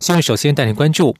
现在首先带您关注。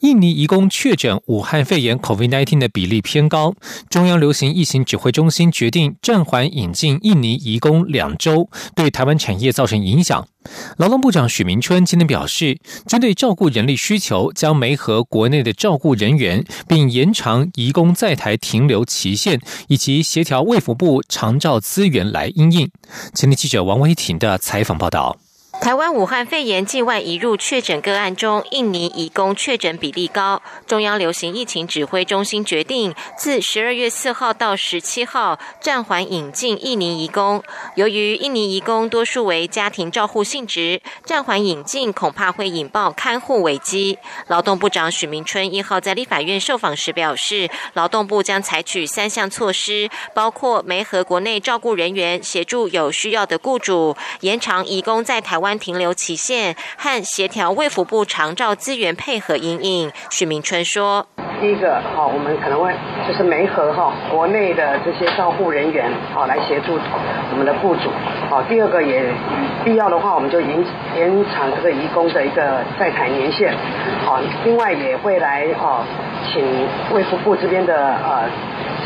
印尼移工确诊武汉肺炎 （COVID-19） 的比例偏高，中央流行疫情指挥中心决定暂缓引进印尼移工两周，对台湾产业造成影响。劳动部长许明春今天表示，针对照顾人力需求，将媒合国内的照顾人员，并延长移工在台停留期限，以及协调卫福部长照资源来应应。前天记者王维婷的采访报道。台湾武汉肺炎境外移入确诊个案中，印尼移工确诊比例高。中央流行疫情指挥中心决定，自十二月四号到十七号暂缓引进印尼移工。由于印尼移工多数为家庭照护性质，暂缓引进恐怕会引爆看护危机。劳动部长许明春一号在立法院受访时表示，劳动部将采取三项措施，包括媒合国内照顾人员协助有需要的雇主，延长移工在台湾。停留期限和协调卫福部长照资源配合应应。许明春说：“第一个，好，我们可能会就是媒合哈国内的这些照护人员，好来协助我们的雇主。好，第二个也必要的话，我们就延延长这个移工的一个在台年限。好，另外也会来哈请卫福部这边的呃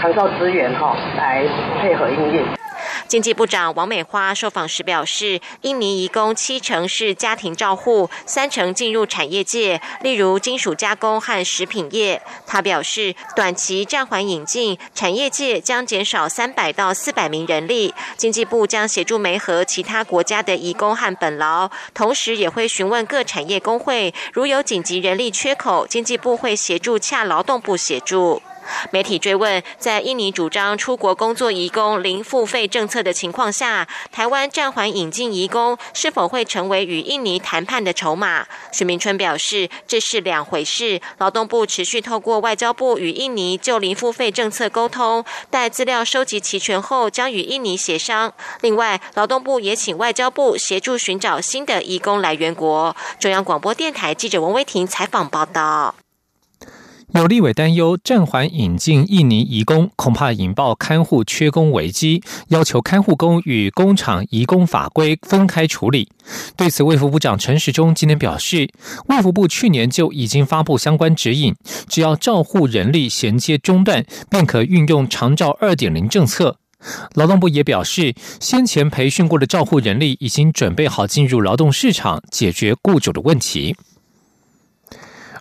长照资源哈来配合应应。”经济部长王美花受访时表示，印尼移工七成是家庭照护，三成进入产业界，例如金属加工和食品业。他表示，短期暂缓引进，产业界将减少三百到四百名人力。经济部将协助媒合其他国家的移工和本劳，同时也会询问各产业工会，如有紧急人力缺口，经济部会协助洽劳动部协助。媒体追问，在印尼主张出国工作移工零付费政策的情况下，台湾暂缓引进移工是否会成为与印尼谈判的筹码？徐明春表示，这是两回事。劳动部持续透过外交部与印尼就零付费政策沟通，待资料收集齐全后，将与印尼协商。另外，劳动部也请外交部协助寻找新的移工来源国。中央广播电台记者王威婷采访报道。有立委担忧暂缓引进印尼移工，恐怕引爆看护缺工危机，要求看护工与工厂移工法规分开处理。对此，卫福部长陈时中今天表示，卫福部去年就已经发布相关指引，只要照护人力衔接中断，便可运用长照二点零政策。劳动部也表示，先前培训过的照护人力已经准备好进入劳动市场，解决雇主的问题。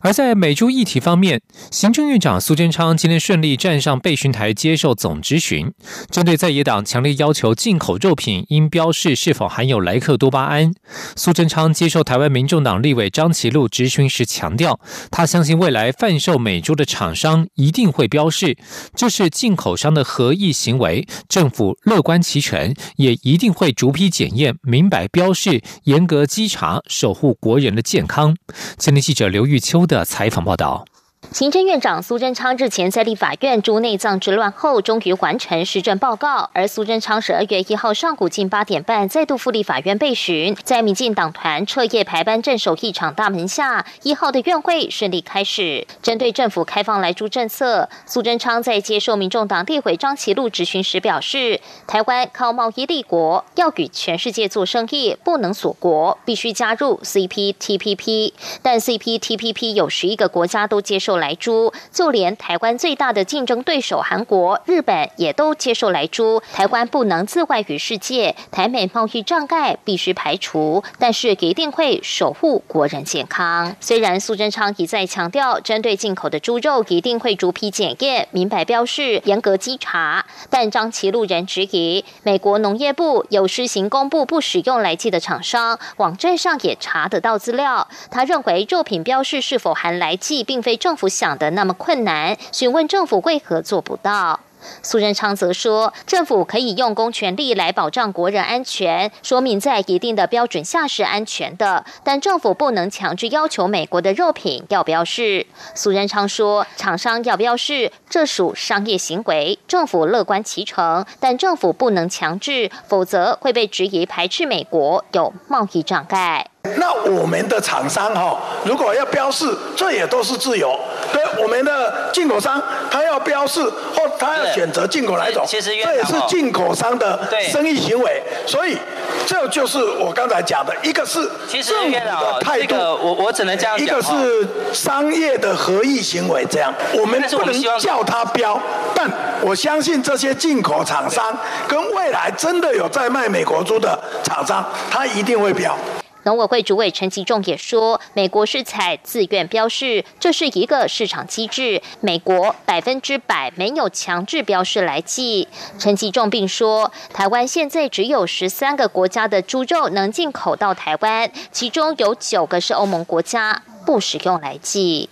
而在美猪议题方面，行政院长苏贞昌今天顺利站上备询台接受总质询。针对在野党强烈要求进口肉品应标示是否含有莱克多巴胺，苏贞昌接受台湾民众党立委张其禄质询时强调，他相信未来贩售美猪的厂商一定会标示，这是进口商的合意行为，政府乐观其成，也一定会逐批检验，明白标示，严格稽查，守护国人的健康。前天记者刘玉秋的。的采访报道。行政院长苏贞昌日前在立法院诸内脏之乱后，终于完成施政报告。而苏贞昌十二月一号上午近八点半再度赴立法院备询，在民进党团彻夜排班镇守议场大门下，一号的院会顺利开始。针对政府开放来住政策，苏贞昌在接受民众党立委张其禄质询时表示，台湾靠贸易立国，要与全世界做生意，不能锁国，必须加入 CPTPP。但 CPTPP 有十一个国家都接受。来猪，就连台湾最大的竞争对手韩国、日本也都接受来猪。台湾不能自外于世界，台美贸易障碍必须排除，但是一定会守护国人健康。虽然苏贞昌一再强调，针对进口的猪肉一定会逐批检验，明白标示，严格稽查，但张其路人质疑，美国农业部有施行公布不使用来剂的厂商，网站上也查得到资料。他认为肉品标示是否含来剂，并非政府。不想的那么困难，询问政府为何做不到。苏贞昌则说，政府可以用公权力来保障国人安全，说明在一定的标准下是安全的，但政府不能强制要求美国的肉品要标示。苏贞昌说，厂商要标示，这属商业行为，政府乐观其成，但政府不能强制，否则会被质疑排斥美国，有贸易障碍。那我们的厂商哈，如果要标示，这也都是自由。对我们的进口商，他要标示或他要选择进口哪种，其实这也是进口商的生意行为。所以这就是我刚才讲的，一个是政府的态度，我我只能这样讲。一个是商业的合意行为，这样我们不能叫他标，但我相信这些进口厂商跟未来真的有在卖美国猪的厂商，他一定会标。农委会主委陈其仲也说，美国是采自愿标示，这是一个市场机制，美国百分之百没有强制标示来记。陈其仲并说，台湾现在只有十三个国家的猪肉能进口到台湾，其中有九个是欧盟国家，不使用来记。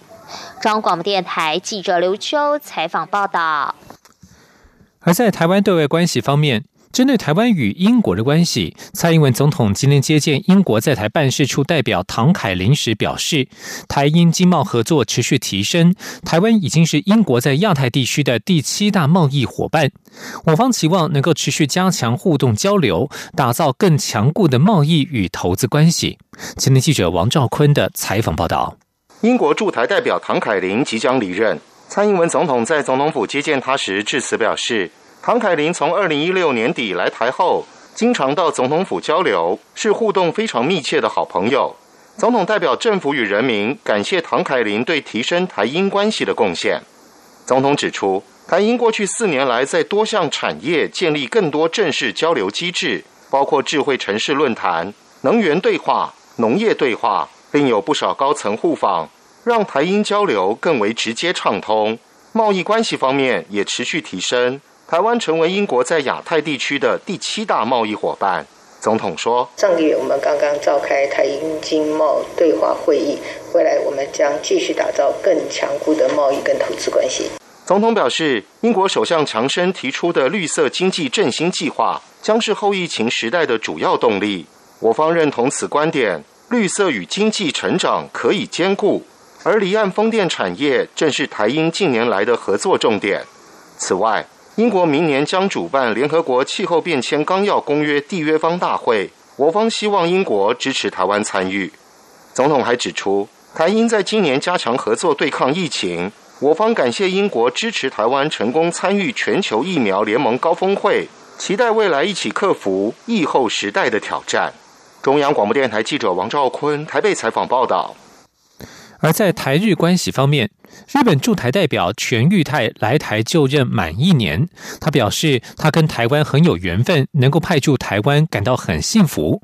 中央广播电台记者刘秋采访报道。而在台湾对外关系方面。针对台湾与英国的关系，蔡英文总统今天接见英国在台办事处代表唐凯琳时表示，台英经贸合作持续提升，台湾已经是英国在亚太地区的第七大贸易伙伴。我方期望能够持续加强互动交流，打造更强固的贸易与投资关系。今天记者王兆坤的采访报道：英国驻台代表唐凯琳即将离任，蔡英文总统在总统府接见他时致辞表示。唐凯琳从二零一六年底来台后，经常到总统府交流，是互动非常密切的好朋友。总统代表政府与人民感谢唐凯琳对提升台英关系的贡献。总统指出，台英过去四年来在多项产业建立更多正式交流机制，包括智慧城市论坛、能源对话、农业对话，并有不少高层互访，让台英交流更为直接畅通。贸易关系方面也持续提升。台湾成为英国在亚太地区的第七大贸易伙伴。总统说：“上个月我们刚刚召开台英经贸对话会议，未来我们将继续打造更强固的贸易跟投资关系。”总统表示，英国首相强生提出的绿色经济振兴计划将是后疫情时代的主要动力。我方认同此观点，绿色与经济成长可以兼顾，而离岸风电产业正是台英近年来的合作重点。此外，英国明年将主办联合国气候变迁纲要公约缔约方大会，我方希望英国支持台湾参与。总统还指出，台英在今年加强合作对抗疫情，我方感谢英国支持台湾成功参与全球疫苗联盟高峰会，期待未来一起克服疫后时代的挑战。中央广播电台记者王兆坤台北采访报道。而在台日关系方面，日本驻台代表全玉泰来台就任满一年，他表示他跟台湾很有缘分，能够派驻台湾感到很幸福。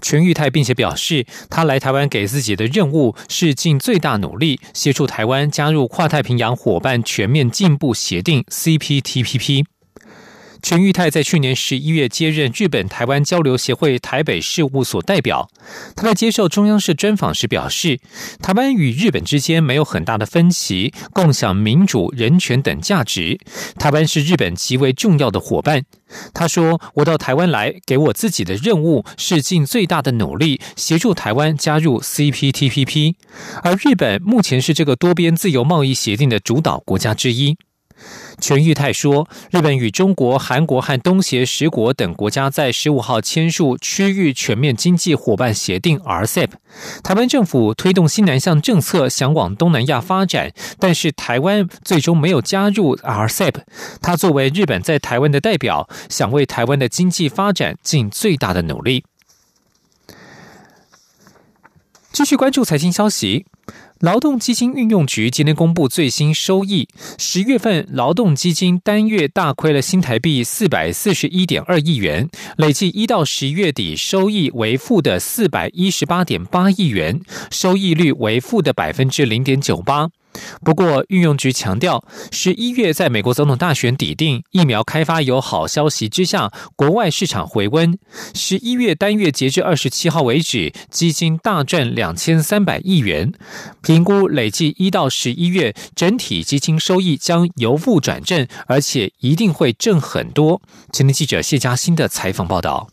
全玉泰并且表示，他来台湾给自己的任务是尽最大努力协助台湾加入跨太平洋伙伴全面进步协定 （CPTPP）。全玉泰在去年十一月接任日本台湾交流协会台北事务所代表。他在接受中央社专访时表示，台湾与日本之间没有很大的分歧，共享民主、人权等价值。台湾是日本极为重要的伙伴。他说：“我到台湾来，给我自己的任务是尽最大的努力协助台湾加入 CPTPP，而日本目前是这个多边自由贸易协定的主导国家之一。”全玉泰说，日本与中国、韩国和东协十国等国家在十五号签署区域全面经济伙伴协定 （RCEP）。台湾政府推动新南向政策，想往东南亚发展，但是台湾最终没有加入 RCEP。他作为日本在台湾的代表，想为台湾的经济发展尽最大的努力。继续关注财经消息。劳动基金运用局今天公布最新收益，十月份劳动基金单月大亏了新台币四百四十一点二亿元，累计一到十月底收益为负的四百一十八点八亿元，收益率为负的百分之零点九八。不过，运用局强调，十一月在美国总统大选抵定，疫苗开发有好消息之下，国外市场回温。十一月单月截至二十七号为止，基金大赚两千三百亿元，评估累计一到十一月整体基金收益将由负转正，而且一定会挣很多。前天记者谢嘉欣的采访报道。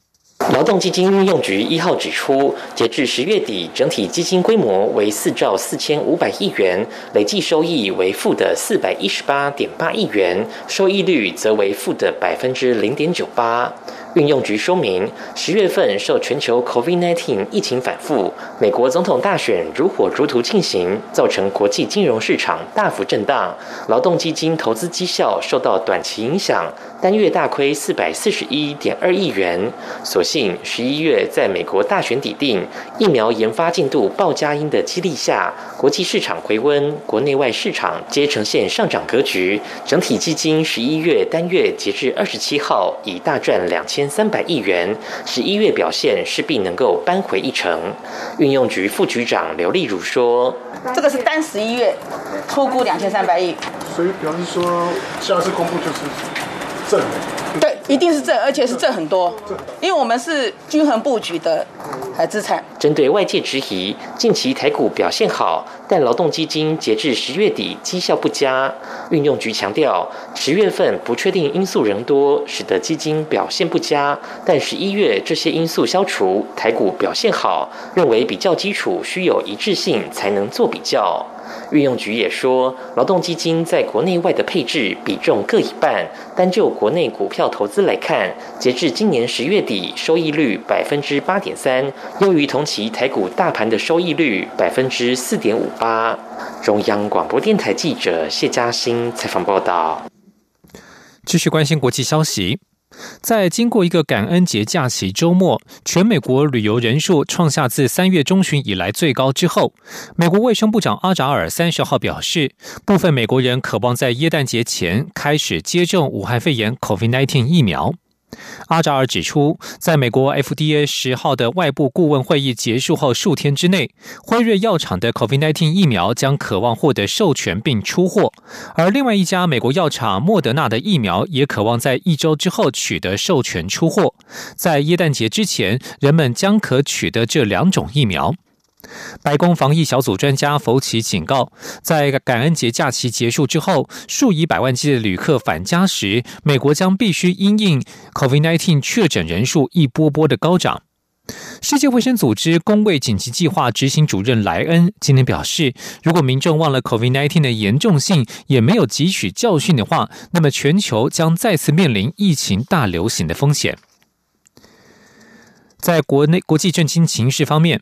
劳动基金运用局一号指出，截至十月底，整体基金规模为四兆四千五百亿元，累计收益为负的四百一十八点八亿元，收益率则为负的百分之零点九八。运用局说明，十月份受全球 COVID-19 疫情反复，美国总统大选如火如荼进行，造成国际金融市场大幅震荡，劳动基金投资绩效受到短期影响，单月大亏四百四十一点二亿元。所幸十一月在美国大选底定，疫苗研发进度爆佳音的激励下，国际市场回温，国内外市场皆呈现上涨格局，整体基金十一月单月截至二十七号已大赚两千。三百亿元，十一月表现势必能够扳回一城。运用局副局长刘丽如说：“这个是单十一月出估两千三百亿，所以表示说下次公布就是正。”对，一定是正，而且是正很多，因为我们是均衡布局的海资产。针对外界质疑，近期台股表现好，但劳动基金截至十月底绩效不佳。运用局强调，十月份不确定因素仍多，使得基金表现不佳。但十一月这些因素消除，台股表现好，认为比较基础需有一致性才能做比较。运用局也说，劳动基金在国内外的配置比重各一半。单就国内股票投资来看，截至今年十月底，收益率百分之八点三，优于同期台股大盘的收益率百分之四点五八。中央广播电台记者谢嘉欣采访报道。继续关心国际消息。在经过一个感恩节假期周末，全美国旅游人数创下自三月中旬以来最高之后，美国卫生部长阿扎尔三十号表示，部分美国人渴望在耶诞节前开始接种武汉肺炎 （COVID-19） 疫苗。阿扎尔指出，在美国 FDA 十号的外部顾问会议结束后数天之内，辉瑞药厂的 COVID-19 疫苗将渴望获得授权并出货，而另外一家美国药厂莫德纳的疫苗也渴望在一周之后取得授权出货。在耶诞节之前，人们将可取得这两种疫苗。白宫防疫小组专家福奇警告，在感恩节假期结束之后，数以百万计的旅客返家时，美国将必须因应 COVID-19 确诊人数一波波的高涨。世界卫生组织公卫紧急计划执行主任莱恩今天表示，如果民众忘了 COVID-19 的严重性，也没有汲取教训的话，那么全球将再次面临疫情大流行的风险。在国内国际震惊情势方面。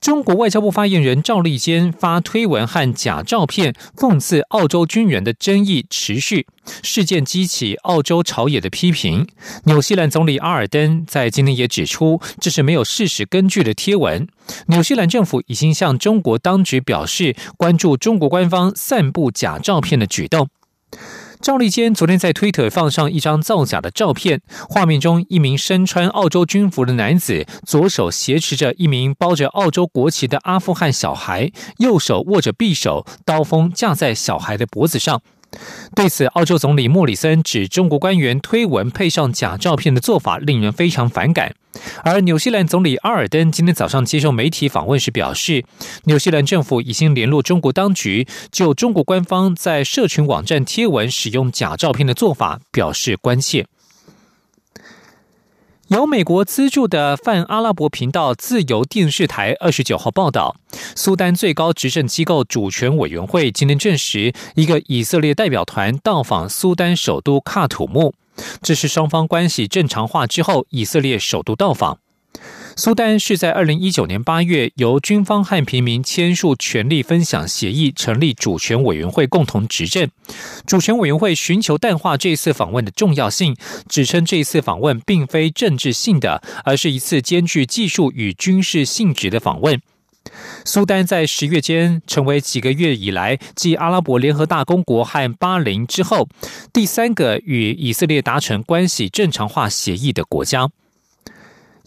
中国外交部发言人赵立坚发推文和假照片讽刺澳洲军人的争议持续，事件激起澳洲朝野的批评。纽西兰总理阿尔登在今天也指出，这是没有事实根据的贴文。纽西兰政府已经向中国当局表示关注中国官方散布假照片的举动。赵立坚昨天在推特放上一张造假的照片，画面中一名身穿澳洲军服的男子，左手挟持着一名包着澳洲国旗的阿富汗小孩，右手握着匕首，刀锋架在小孩的脖子上。对此，澳洲总理莫里森指中国官员推文配上假照片的做法令人非常反感。而纽西兰总理阿尔登今天早上接受媒体访问时表示，纽西兰政府已经联络中国当局，就中国官方在社群网站贴文使用假照片的做法表示关切。由美国资助的泛阿拉伯频道自由电视台二十九号报道，苏丹最高执政机构主权委员会今天证实，一个以色列代表团到访苏丹首都喀土穆，这是双方关系正常化之后，以色列首都到访。苏丹是在二零一九年八月由军方和平民签署权力分享协议，成立主权委员会共同执政。主权委员会寻求淡化这次访问的重要性，指称这次访问并非政治性的，而是一次兼具技术与军事性质的访问。苏丹在十月间成为几个月以来继阿拉伯联合大公国和巴林之后第三个与以色列达成关系正常化协议的国家。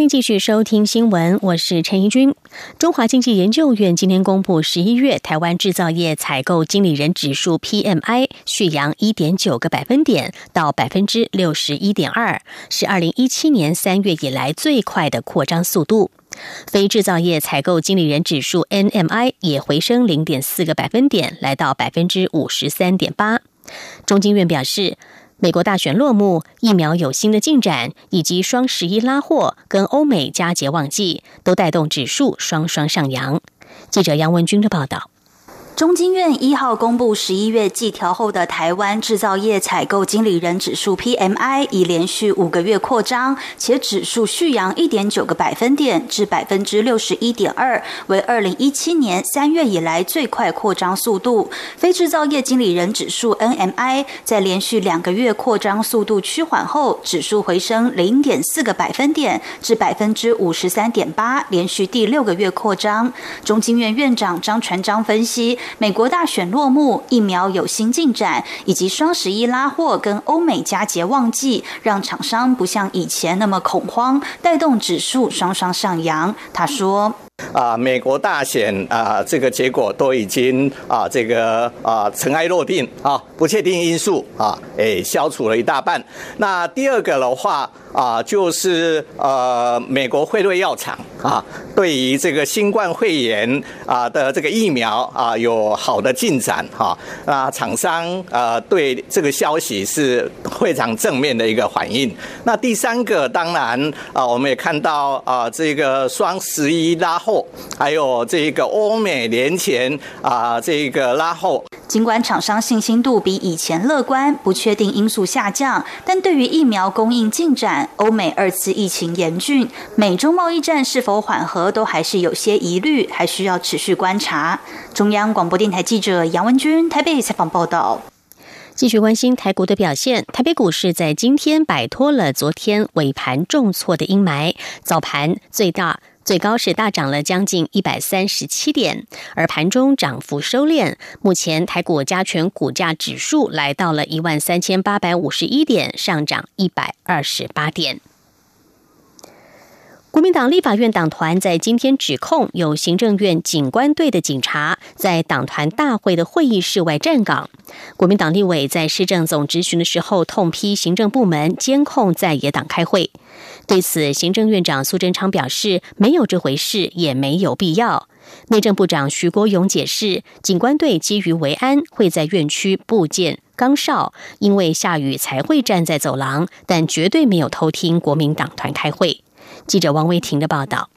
欢迎继续收听新闻，我是陈怡君。中华经济研究院今天公布十一月台湾制造业采购经理人指数 PMI 续扬一点九个百分点到百分之六十一点二，是二零一七年三月以来最快的扩张速度。非制造业采购经理人指数 NMI 也回升零点四个百分点，来到百分之五十三点八。中经院表示。美国大选落幕，疫苗有新的进展，以及双十一拉货跟欧美佳节旺季，都带动指数双双上扬。记者杨文军的报道。中经院一号公布十一月季调后的台湾制造业采购经理人指数 PMI 已连续五个月扩张，且指数续扬一点九个百分点至百分之六十一点二，为二零一七年三月以来最快扩张速度。非制造业经理人指数 NMI 在连续两个月扩张速度趋缓后，指数回升零点四个百分点至百分之五十三点八，连续第六个月扩张。中经院院长张传章分析。美国大选落幕，疫苗有新进展，以及双十一拉货跟欧美佳节旺季，让厂商不像以前那么恐慌，带动指数双双上扬。他说。啊，美国大选啊，这个结果都已经啊，这个啊尘埃落定啊，不确定因素啊，诶，消除了一大半。那第二个的话啊，就是呃，美国辉瑞药厂啊，对于这个新冠肺炎啊的这个疫苗啊，有好的进展哈。那厂商呃，对这个消息是非常正面的一个反应。那第三个，当然啊，我们也看到啊，这个双十一拉后。还有这个欧美年前啊，这个拉后。尽管厂商信心度比以前乐观，不确定因素下降，但对于疫苗供应进展、欧美二次疫情严峻、美中贸易战是否缓和，都还是有些疑虑，还需要持续观察。中央广播电台记者杨文君台北采访报道。继续关心台股的表现，台北股市在今天摆脱了昨天尾盘重挫的阴霾，早盘最大。最高是大涨了将近一百三十七点，而盘中涨幅收敛。目前台股加权股价指数来到了一万三千八百五十一点，上涨一百二十八点。国民党立法院党团在今天指控有行政院警官队的警察在党团大会的会议室外站岗。国民党立委在市政总执询的时候痛批行政部门监控在野党开会。对此，行政院长苏贞昌表示没有这回事，也没有必要。内政部长徐国勇解释，警官队基于维安会在院区布建岗哨，因为下雨才会站在走廊，但绝对没有偷听国民党团开会。记者王维婷的报道。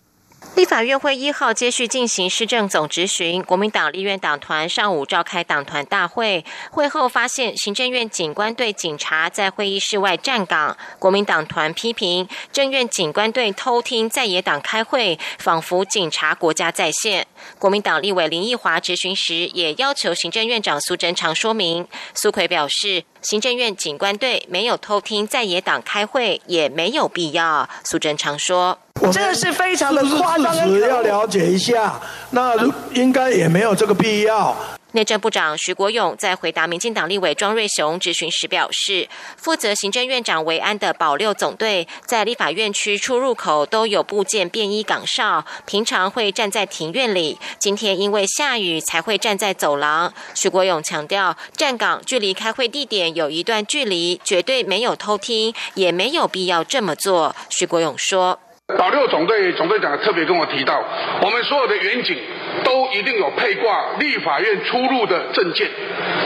立法院会一号接续进行施政总执询，国民党立院党团上午召开党团大会，会后发现行政院警官队警察在会议室外站岗，国民党团批评政院警官队偷听在野党开会，仿佛警察国家在线。国民党立委林奕华质询时也要求行政院长苏贞昌说明，苏奎表示行政院警官队没有偷听在野党开会，也没有必要。苏贞昌说。这是非常的夸张，要了解一下，那应该也没有这个必要。内政部长徐国勇在回答民进党立委庄瑞雄质询时表示，负责行政院长维安的保六总队在立法院区出入口都有部件便衣岗哨，平常会站在庭院里，今天因为下雨才会站在走廊。徐国勇强调，站岗距离开会地点有一段距离，绝对没有偷听，也没有必要这么做。徐国勇说。老六总队总队长特别跟我提到，我们所有的远景都一定有配挂立法院出入的证件，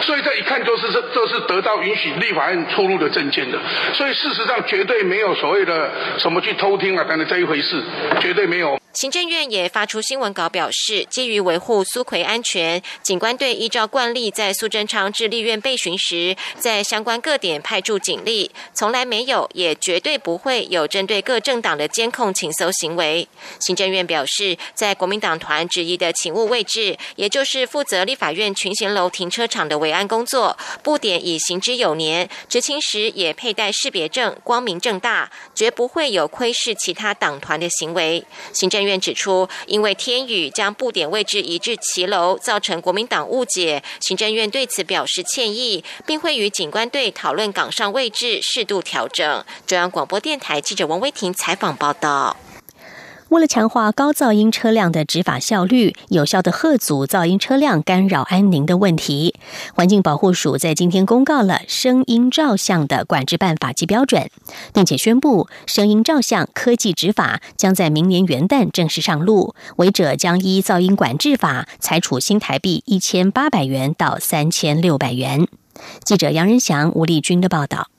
所以这一看就是这这是得到允许立法院出入的证件的，所以事实上绝对没有所谓的什么去偷听啊等等这一回事，绝对没有。行政院也发出新闻稿表示，基于维护苏奎安全，警官队依照惯例，在苏贞昌至立院被询时，在相关各点派驻警力，从来没有，也绝对不会有针对各政党的监控请搜行为。行政院表示，在国民党团质疑的请务位置，也就是负责立法院群贤楼停车场的维安工作，布点已行之有年，执勤时也佩戴识别证，光明正大，绝不会有窥视其他党团的行为。行政。院指出，因为天宇将布点位置移至骑楼，造成国民党误解，行政院对此表示歉意，并会与警官队讨论岗上位置适度调整。中央广播电台记者王威婷采访报道。为了强化高噪音车辆的执法效率，有效的遏阻噪音车辆干扰安宁的问题，环境保护署在今天公告了声音照相的管制办法及标准，并且宣布声音照相科技执法将在明年元旦正式上路，违者将依噪音管制法裁处新台币一千八百元到三千六百元。记者杨仁祥、吴丽君的报道。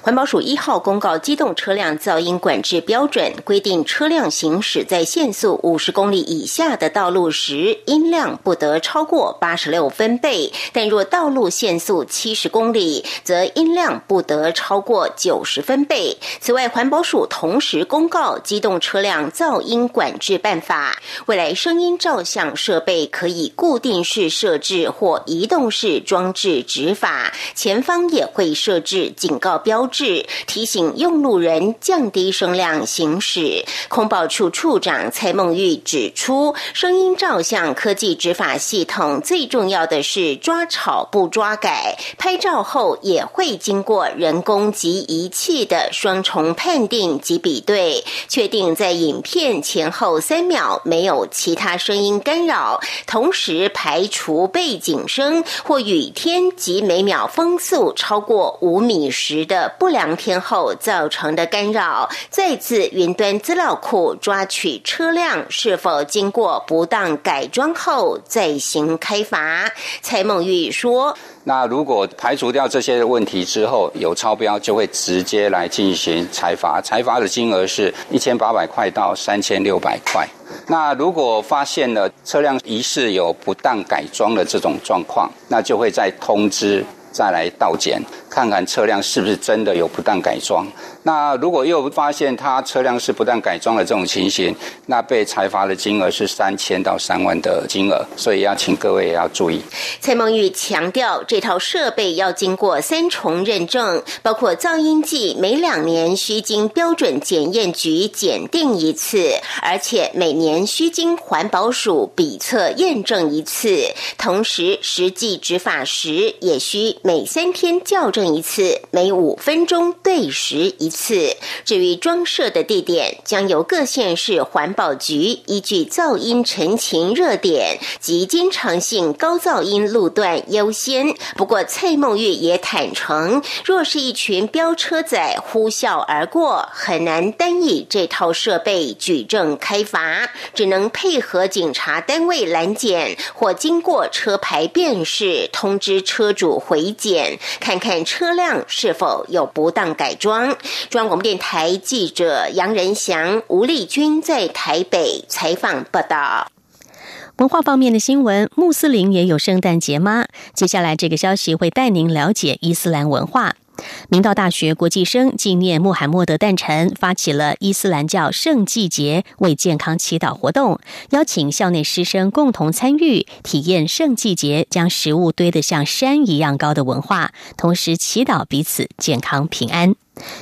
环保署一号公告机动车辆噪音管制标准，规定车辆行驶在限速五十公里以下的道路时，音量不得超过八十六分贝；但若道路限速七十公里，则音量不得超过九十分贝。此外，环保署同时公告机动车辆噪音管制办法，未来声音照相设备可以固定式设置或移动式装置执法，前方也会设置警告。标志提醒用路人降低声量行驶。空保处处长蔡梦玉指出，声音照相科技执法系统最重要的是抓吵不抓改，拍照后也会经过人工及仪器的双重判定及比对，确定在影片前后三秒没有其他声音干扰，同时排除背景声或雨天及每秒风速超过五米时的。的不良天后造成的干扰，再次云端资料库抓取车辆是否经过不当改装后再行开罚。蔡梦玉说：“那如果排除掉这些问题之后有超标，就会直接来进行裁罚，裁罚的金额是一千八百块到三千六百块。那如果发现了车辆疑似有不当改装的这种状况，那就会再通知再来倒检。”看看车辆是不是真的有不当改装。那如果又发现他车辆是不当改装的这种情形，那被裁罚的金额是三千到三万的金额。所以要请各位也要注意。蔡梦玉强调，这套设备要经过三重认证，包括噪音计每两年需经标准检验局检定一次，而且每年需经环保署比测验证一次。同时，实际执法时也需每三天校正。一次每五分钟对时一次。至于装设的地点，将由各县市环保局依据噪音陈情热点及经常性高噪音路段优先。不过，蔡梦玉也坦诚，若是一群飙车仔呼啸而过，很难单以这套设备举证开罚，只能配合警察单位拦检或经过车牌辨识，通知车主回检，看看车。辆是否有不当改装？中央广播电台记者杨仁祥、吴丽君在台北采访报道。文化方面的新闻，穆斯林也有圣诞节吗？接下来这个消息会带您了解伊斯兰文化。明道大学国际生纪念穆罕默德诞辰，发起了伊斯兰教圣季节为健康祈祷活动，邀请校内师生共同参与，体验圣季节将食物堆得像山一样高的文化，同时祈祷彼此健康平安。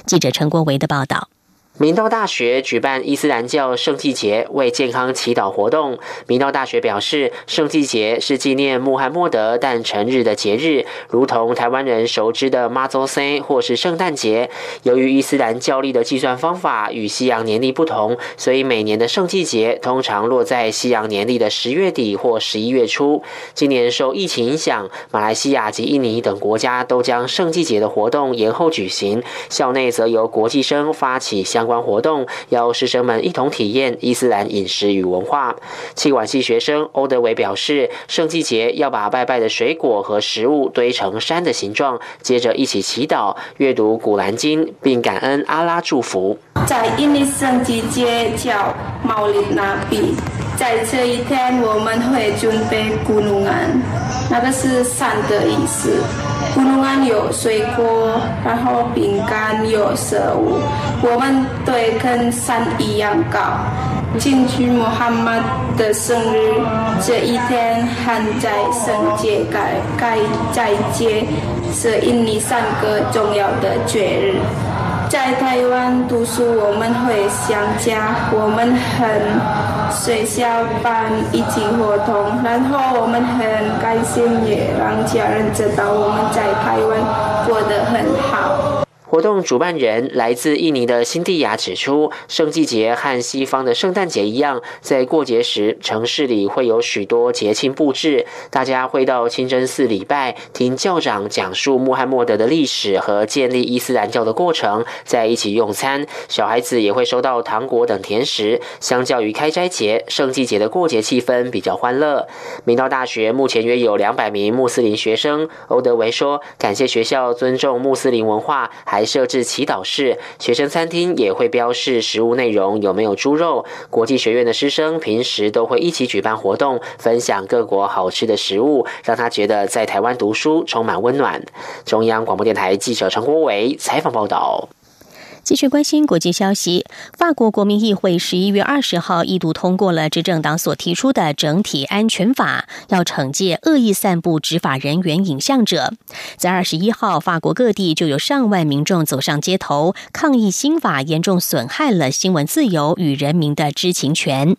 记者陈国维的报道。明道大学举办伊斯兰教圣祭节为健康祈祷活动。明道大学表示，圣祭节是纪念穆罕默德诞辰日的节日，如同台湾人熟知的妈祖 C 或是圣诞节。由于伊斯兰教历的计算方法与西洋年历不同，所以每年的圣祭节通常落在西洋年历的十月底或十一月初。今年受疫情影响，马来西亚及印尼等国家都将圣祭节的活动延后举行，校内则由国际生发起相。参观活动，邀师生们一同体验伊斯兰饮食与文化。气管系学生欧德伟表示，圣季节要把拜拜的水果和食物堆成山的形状，接着一起祈祷、阅读古兰经，并感恩阿拉祝福。在印尼圣季节叫毛利纳比。在这一天，我们会准备古农安，那个是山的意思。古农安有水果，然后饼干有食物，我们对跟山一样高。庆祝穆罕默德的生日，这一天还在圣节该该在节，是印尼三个重要的节日。在台湾读书，我们会想家，我们很学校办一起活动，然后我们很开心，也让家人知道我们在台湾过得很好。活动主办人来自印尼的辛蒂亚指出，圣季节和西方的圣诞节一样，在过节时城市里会有许多节庆布置，大家会到清真寺礼拜，听教长讲述穆罕默德的历史和建立伊斯兰教的过程，在一起用餐。小孩子也会收到糖果等甜食。相较于开斋节，圣季节的过节气氛比较欢乐。明道大学目前约有两百名穆斯林学生。欧德维说：“感谢学校尊重穆斯林文化，还。”设置祈祷室，学生餐厅也会标示食物内容有没有猪肉。国际学院的师生平时都会一起举办活动，分享各国好吃的食物，让他觉得在台湾读书充满温暖。中央广播电台记者陈国伟采访报道。继续关心国际消息，法国国民议会十一月二十号一度通过了执政党所提出的整体安全法，要惩戒恶意散布执法人员影像者。在二十一号，法国各地就有上万民众走上街头抗议新法严重损害了新闻自由与人民的知情权。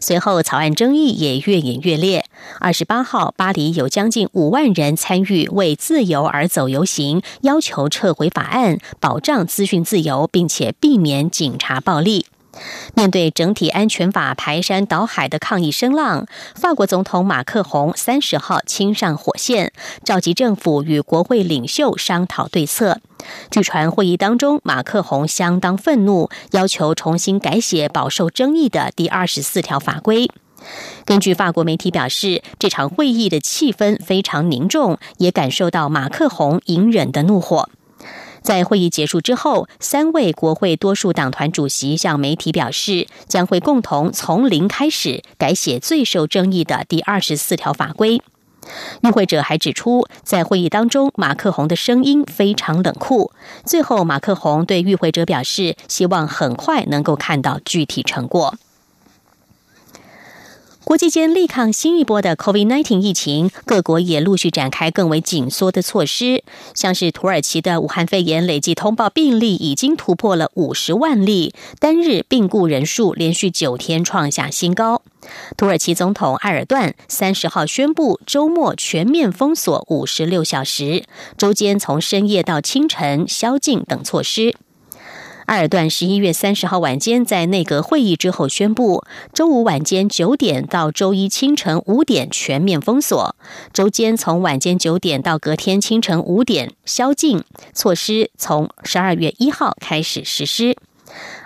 随后，草案争议也越演越烈。二十八号，巴黎有将近五万人参与为自由而走游行，要求撤回法案，保障资讯自由。并且避免警察暴力。面对整体安全法排山倒海的抗议声浪，法国总统马克宏三十号亲上火线，召集政府与国会领袖商讨对策。据传会议当中，马克宏相当愤怒，要求重新改写饱受争议的第二十四条法规。根据法国媒体表示，这场会议的气氛非常凝重，也感受到马克宏隐忍的怒火。在会议结束之后，三位国会多数党团主席向媒体表示，将会共同从零开始改写最受争议的第二十四条法规。与会者还指出，在会议当中，马克宏的声音非常冷酷。最后，马克宏对与会者表示，希望很快能够看到具体成果。国际间力抗新一波的 COVID-19 疫情，各国也陆续展开更为紧缩的措施。像是土耳其的武汉肺炎累计通报病例已经突破了五十万例，单日病故人数连续九天创下新高。土耳其总统埃尔段三十号宣布周末全面封锁五十六小时，周间从深夜到清晨宵禁等措施。埃尔段十一月三十号晚间在内阁会议之后宣布，周五晚间九点到周一清晨五点全面封锁，周间从晚间九点到隔天清晨五点宵禁措施从十二月一号开始实施。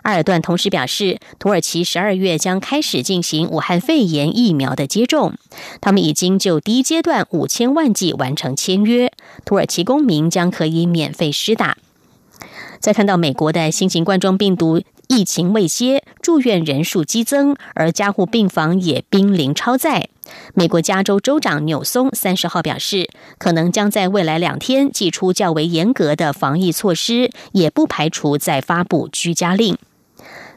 埃尔段同时表示，土耳其十二月将开始进行武汉肺炎疫苗的接种，他们已经就第一阶段五千万剂完成签约，土耳其公民将可以免费施打。再看到美国的新型冠状病毒疫情未歇，住院人数激增，而加护病房也濒临超载。美国加州州长纽松三十号表示，可能将在未来两天寄出较为严格的防疫措施，也不排除再发布居家令。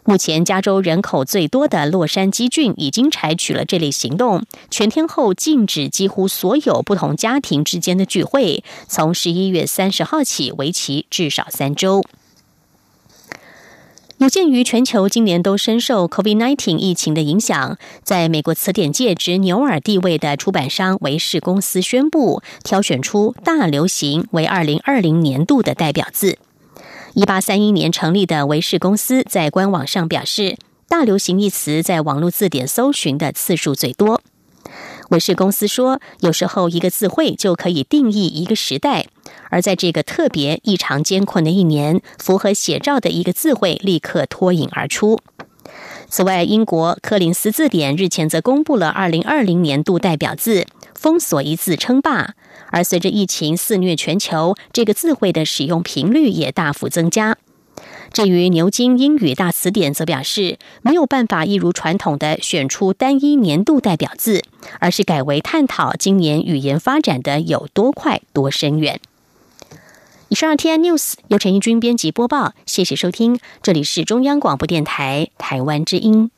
目前，加州人口最多的洛杉矶郡已经采取了这类行动，全天候禁止几乎所有不同家庭之间的聚会，从十一月三十号起为期至少三周。有鉴于全球今年都深受 COVID-19 疫情的影响，在美国词典界执牛耳地位的出版商维氏公司宣布，挑选出“大流行”为二零二零年度的代表字。一八三一年成立的维氏公司在官网上表示，“大流行”一词在网络字典搜寻的次数最多。文氏公司说，有时候一个字汇就可以定义一个时代，而在这个特别异常艰困的一年，符合写照的一个字汇立刻脱颖而出。此外，英国柯林斯字典日前则公布了二零二零年度代表字，封锁一字称霸。而随着疫情肆虐全球，这个字汇的使用频率也大幅增加。至于牛津英语大词典则表示，没有办法一如传统的选出单一年度代表字，而是改为探讨今年语言发展的有多快多深远。以上 T N News 由陈义军编辑播报，谢谢收听，这里是中央广播电台台湾之音。